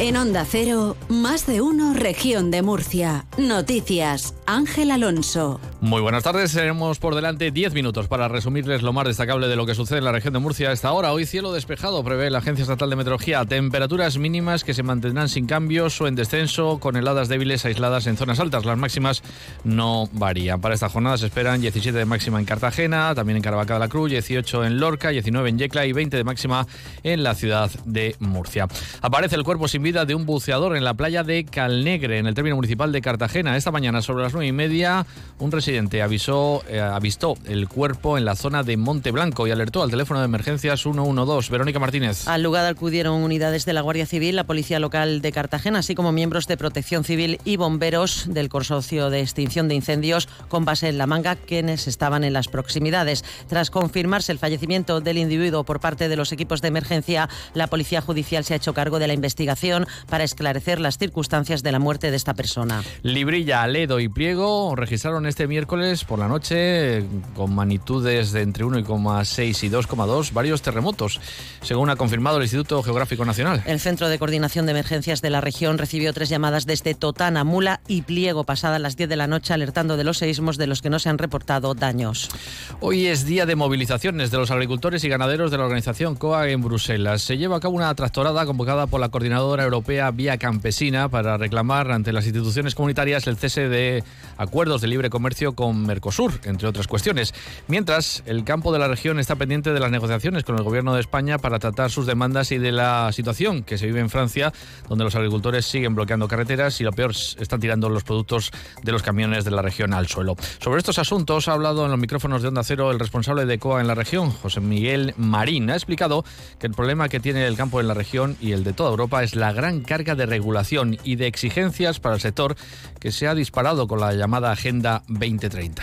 En Onda Cero, más de uno, región de Murcia. Noticias, Ángel Alonso. Muy buenas tardes, tenemos por delante 10 minutos para resumirles lo más destacable de lo que sucede en la región de Murcia a esta hora. Hoy cielo despejado, prevé la Agencia Estatal de Meteorología. Temperaturas mínimas que se mantendrán sin cambios o en descenso, con heladas débiles aisladas en zonas altas. Las máximas no varían. Para esta jornada se esperan 17 de máxima en Cartagena, también en Caravaca de la Cruz, 18 en Lorca, 19 en Yecla y 20 de máxima en la ciudad de Murcia. Aparece el cuerpo sin vida de un buceador en la playa de Calnegre, en el término municipal de Cartagena. Esta mañana, sobre las nueve y media, un residente avisó, eh, avistó el cuerpo en la zona de Monte Blanco y alertó al teléfono de emergencias 112. Verónica Martínez. Al lugar acudieron unidades de la Guardia Civil, la Policía Local de Cartagena, así como miembros de Protección Civil y bomberos del Consorcio de Extinción de Incendios con base en La Manga, quienes estaban en las proximidades. Tras confirmarse el fallecimiento del individuo por parte de los equipos de emergencia, la Policía Judicial se ha hecho cargo de la investigación para esclarecer las circunstancias de la muerte de esta persona. Librilla, Aledo y Pliego registraron este miércoles por la noche con magnitudes de entre 1,6 y 2,2 varios terremotos, según ha confirmado el Instituto Geográfico Nacional. El Centro de Coordinación de Emergencias de la región recibió tres llamadas desde Totana, Mula y Pliego pasadas las 10 de la noche alertando de los seísmos de los que no se han reportado daños. Hoy es día de movilizaciones de los agricultores y ganaderos de la organización COA en Bruselas. Se lleva a cabo una tractorada convocada por la coordinadora Europea Vía Campesina para reclamar ante las instituciones comunitarias el cese de acuerdos de libre comercio con Mercosur, entre otras cuestiones. Mientras, el campo de la región está pendiente de las negociaciones con el gobierno de España para tratar sus demandas y de la situación que se vive en Francia, donde los agricultores siguen bloqueando carreteras y lo peor están tirando los productos de los camiones de la región al suelo. Sobre estos asuntos ha hablado en los micrófonos de Onda Cero el responsable de COA en la región, José Miguel Marín. Ha explicado que el problema que tiene el campo en la región y el de toda Europa es la gran carga de regulación y de exigencias para el sector que se ha disparado con la llamada Agenda 2030.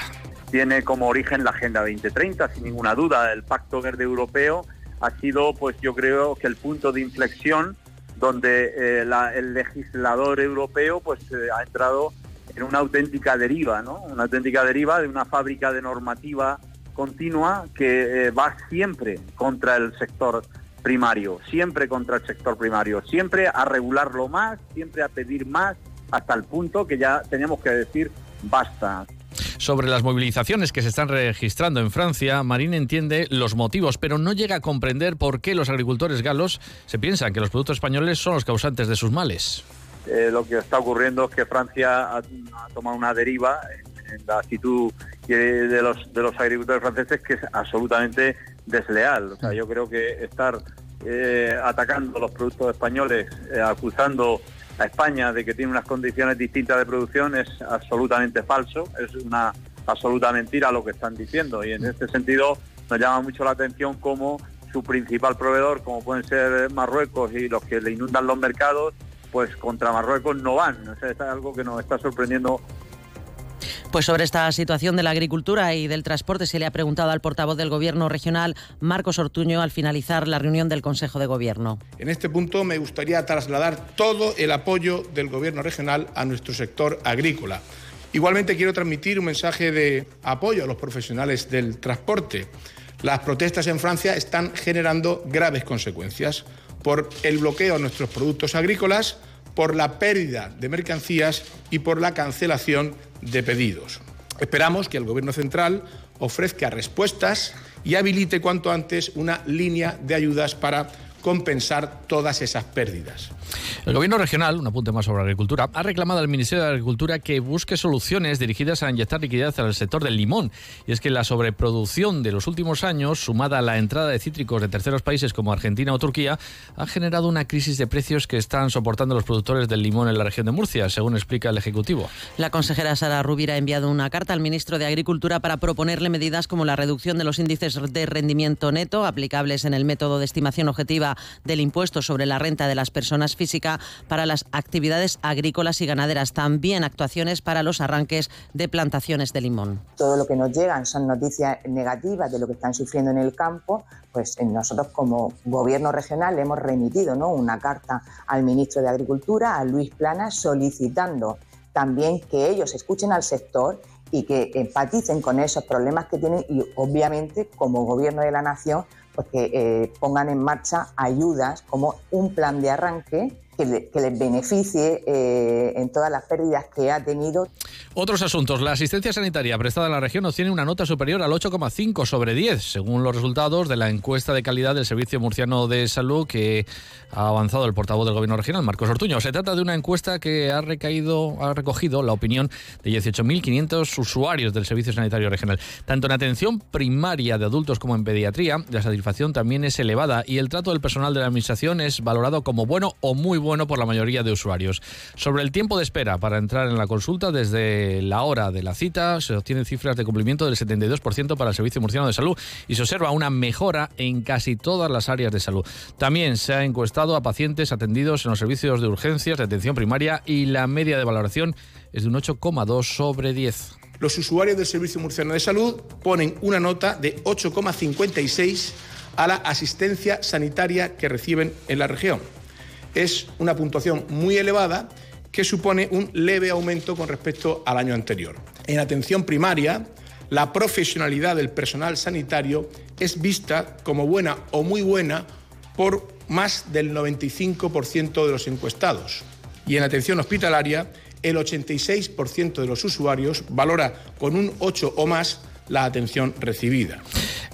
Tiene como origen la Agenda 2030, sin ninguna duda. El Pacto Verde Europeo ha sido, pues yo creo que el punto de inflexión donde eh, el legislador europeo pues eh, ha entrado en una auténtica deriva, ¿no? Una auténtica deriva de una fábrica de normativa continua que eh, va siempre contra el sector primario, siempre contra el sector primario, siempre a regularlo más, siempre a pedir más, hasta el punto que ya tenemos que decir basta. Sobre las movilizaciones que se están registrando en Francia, Marín entiende los motivos, pero no llega a comprender por qué los agricultores galos se piensan que los productos españoles son los causantes de sus males. Eh, lo que está ocurriendo es que Francia ha, tomado una deriva en, la actitud de los, de los agricultores franceses que es absolutamente desleal. O sea, yo creo que estar eh, atacando los productos españoles, eh, acusando a España de que tiene unas condiciones distintas de producción es absolutamente falso, es una absoluta mentira lo que están diciendo y en este sentido nos llama mucho la atención cómo su principal proveedor, como pueden ser Marruecos y los que le inundan los mercados, pues contra Marruecos no van. es algo que nos está sorprendiendo pues sobre esta situación de la agricultura y del transporte se le ha preguntado al portavoz del Gobierno regional, Marcos Ortuño, al finalizar la reunión del Consejo de Gobierno. En este punto me gustaría trasladar todo el apoyo del Gobierno regional a nuestro sector agrícola. Igualmente quiero transmitir un mensaje de apoyo a los profesionales del transporte. Las protestas en Francia están generando graves consecuencias por el bloqueo a nuestros productos agrícolas, por la pérdida de mercancías y por la cancelación de pedidos. Esperamos que el Gobierno central ofrezca respuestas y habilite cuanto antes una línea de ayudas para compensar todas esas pérdidas. El Gobierno regional, un apunte más sobre agricultura, ha reclamado al Ministerio de Agricultura que busque soluciones dirigidas a inyectar liquidez al sector del limón. Y es que la sobreproducción de los últimos años, sumada a la entrada de cítricos de terceros países como Argentina o Turquía, ha generado una crisis de precios que están soportando los productores del limón en la región de Murcia, según explica el Ejecutivo. La consejera Sara Rubira ha enviado una carta al ministro de Agricultura para proponerle medidas como la reducción de los índices de rendimiento neto aplicables en el método de estimación objetiva del impuesto sobre la renta de las personas físicas para las actividades agrícolas y ganaderas. También actuaciones para los arranques de plantaciones de limón. Todo lo que nos llegan son noticias negativas de lo que están sufriendo en el campo. Pues nosotros como gobierno regional le hemos remitido una carta al ministro de Agricultura, a Luis Plana, solicitando también que ellos escuchen al sector y que empaticen con esos problemas que tienen y obviamente como gobierno de la nación pues que eh, pongan en marcha ayudas como un plan de arranque que, les beneficie eh, en todas las pérdidas que ha tenido. Otros asuntos. La asistencia sanitaria prestada en la región obtiene una nota superior al 8,5 sobre 10, según los resultados de la encuesta de calidad del Servicio Murciano de Salud que ha avanzado el portavoz del Gobierno regional, Marcos Ortuño. Se trata de una encuesta que ha, recaído, ha recogido la opinión de 18.500 usuarios del Servicio Sanitario Regional. Tanto en atención primaria de adultos como en pediatría, la satisfacción también es elevada y el trato del personal de la Administración es valorado como bueno o muy bueno por la mayoría de usuarios. Sobre el tiempo de espera para entrar en la consulta, desde la hora de la cita se obtienen cifras de cumplimiento del 72% para el Servicio Murciano de Salud y se observa una mejora en casi todas las áreas de salud. También se ha encuestado a pacientes atendidos en los servicios de urgencias de atención primaria y la media de valoración es de un 8,2 sobre 10. Los usuarios del Servicio Murciano de Salud ponen una nota de 8,56 a la asistencia sanitaria que reciben en la región. Es una puntuación muy elevada que supone un leve aumento con respecto al año anterior. En atención primaria, la profesionalidad del personal sanitario es vista como buena o muy buena por más del 95% de los encuestados. Y en atención hospitalaria, el 86% de los usuarios valora con un 8 o más la atención recibida.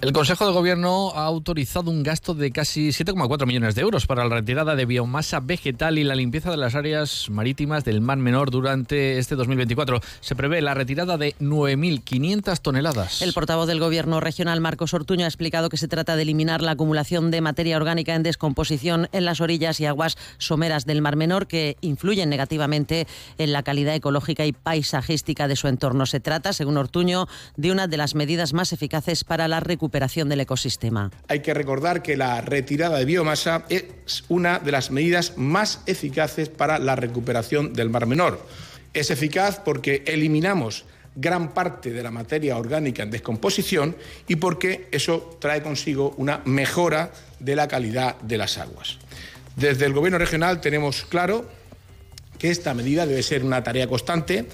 El Consejo de Gobierno ha autorizado un gasto de casi 7,4 millones de euros para la retirada de biomasa vegetal y la limpieza de las áreas marítimas del Mar Menor durante este 2024. Se prevé la retirada de 9.500 toneladas. El portavoz del Gobierno regional, Marcos Ortuño, ha explicado que se trata de eliminar la acumulación de materia orgánica en descomposición en las orillas y aguas someras del Mar Menor que influyen negativamente en la calidad ecológica y paisajística de su entorno. Se trata, según Ortuño, de una de las medidas más eficaces para la recuperación del ecosistema. Hay que recordar que la retirada de biomasa es una de las medidas más eficaces para la recuperación del Mar Menor. Es eficaz porque eliminamos gran parte de la materia orgánica en descomposición y porque eso trae consigo una mejora de la calidad de las aguas. Desde el Gobierno regional tenemos claro que esta medida debe ser una tarea constante.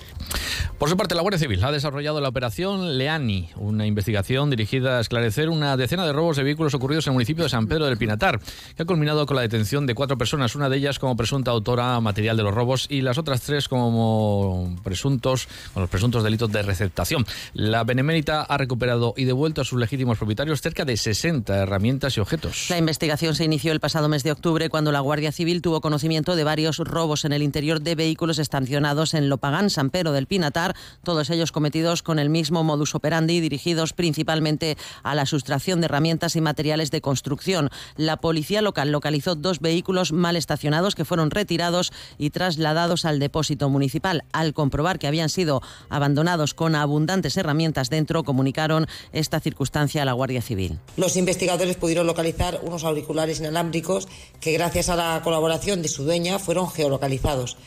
Por su parte, la Guardia Civil ha desarrollado la operación Leani, una investigación dirigida a esclarecer una decena de robos de vehículos ocurridos en el municipio de San Pedro del Pinatar, que ha culminado con la detención de cuatro personas, una de ellas como presunta autora material de los robos y las otras tres como presuntos, con los presuntos delitos de receptación. La Benemérita ha recuperado y devuelto a sus legítimos propietarios cerca de 60 herramientas y objetos. La investigación se inició el pasado mes de octubre cuando la Guardia Civil tuvo conocimiento de varios robos en el interior de vehículos estacionados en Lopagán, San Pedro del Pinatar, todos ellos cometidos con el mismo modus operandi, dirigidos principalmente a la sustracción de herramientas y materiales de construcción. La policía local localizó dos vehículos mal estacionados que fueron retirados y trasladados al depósito municipal. Al comprobar que habían sido abandonados con abundantes herramientas dentro, comunicaron esta circunstancia a la Guardia Civil. Los investigadores pudieron localizar unos auriculares inalámbricos que gracias a la colaboración de su dueña fueron geolocalizados.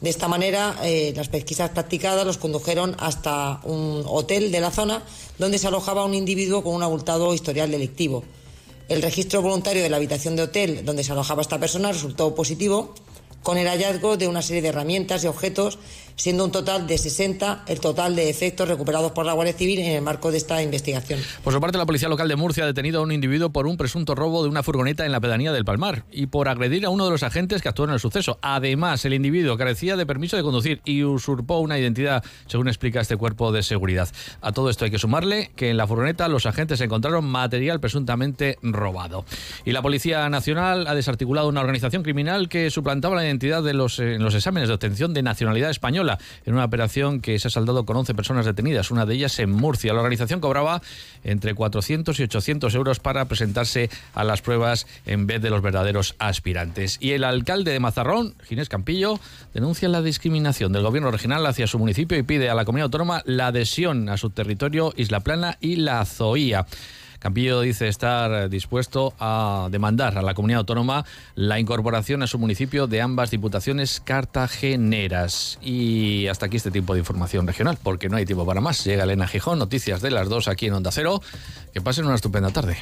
De esta manera, eh, las pesquisas practicadas los condujeron hasta un hotel de la zona donde se alojaba un individuo con un abultado historial delictivo. El registro voluntario de la habitación de hotel donde se alojaba esta persona resultó positivo con el hallazgo de una serie de herramientas y objetos, siendo un total de 60 el total de efectos recuperados por la Guardia Civil en el marco de esta investigación. Por su parte, la Policía Local de Murcia ha detenido a un individuo por un presunto robo de una furgoneta en la pedanía del Palmar y por agredir a uno de los agentes que actuó en el suceso. Además, el individuo carecía de permiso de conducir y usurpó una identidad, según explica este cuerpo de seguridad. A todo esto hay que sumarle que en la furgoneta los agentes encontraron material presuntamente robado. Y la Policía Nacional ha desarticulado una organización criminal que suplantaba la identidad de los, en los exámenes de obtención de nacionalidad en una operación que se ha saldado con 11 personas detenidas, una de ellas en Murcia. La organización cobraba entre 400 y 800 euros para presentarse a las pruebas en vez de los verdaderos aspirantes. Y el alcalde de Mazarrón, Ginés Campillo, denuncia la discriminación del gobierno regional hacia su municipio y pide a la comunidad autónoma la adhesión a su territorio Isla Plana y la Zoía. Campillo dice estar dispuesto a demandar a la comunidad autónoma la incorporación a su municipio de ambas diputaciones cartageneras. Y hasta aquí este tipo de información regional, porque no hay tiempo para más. Llega Elena Gijón, noticias de las dos aquí en Onda Cero. Que pasen una estupenda tarde.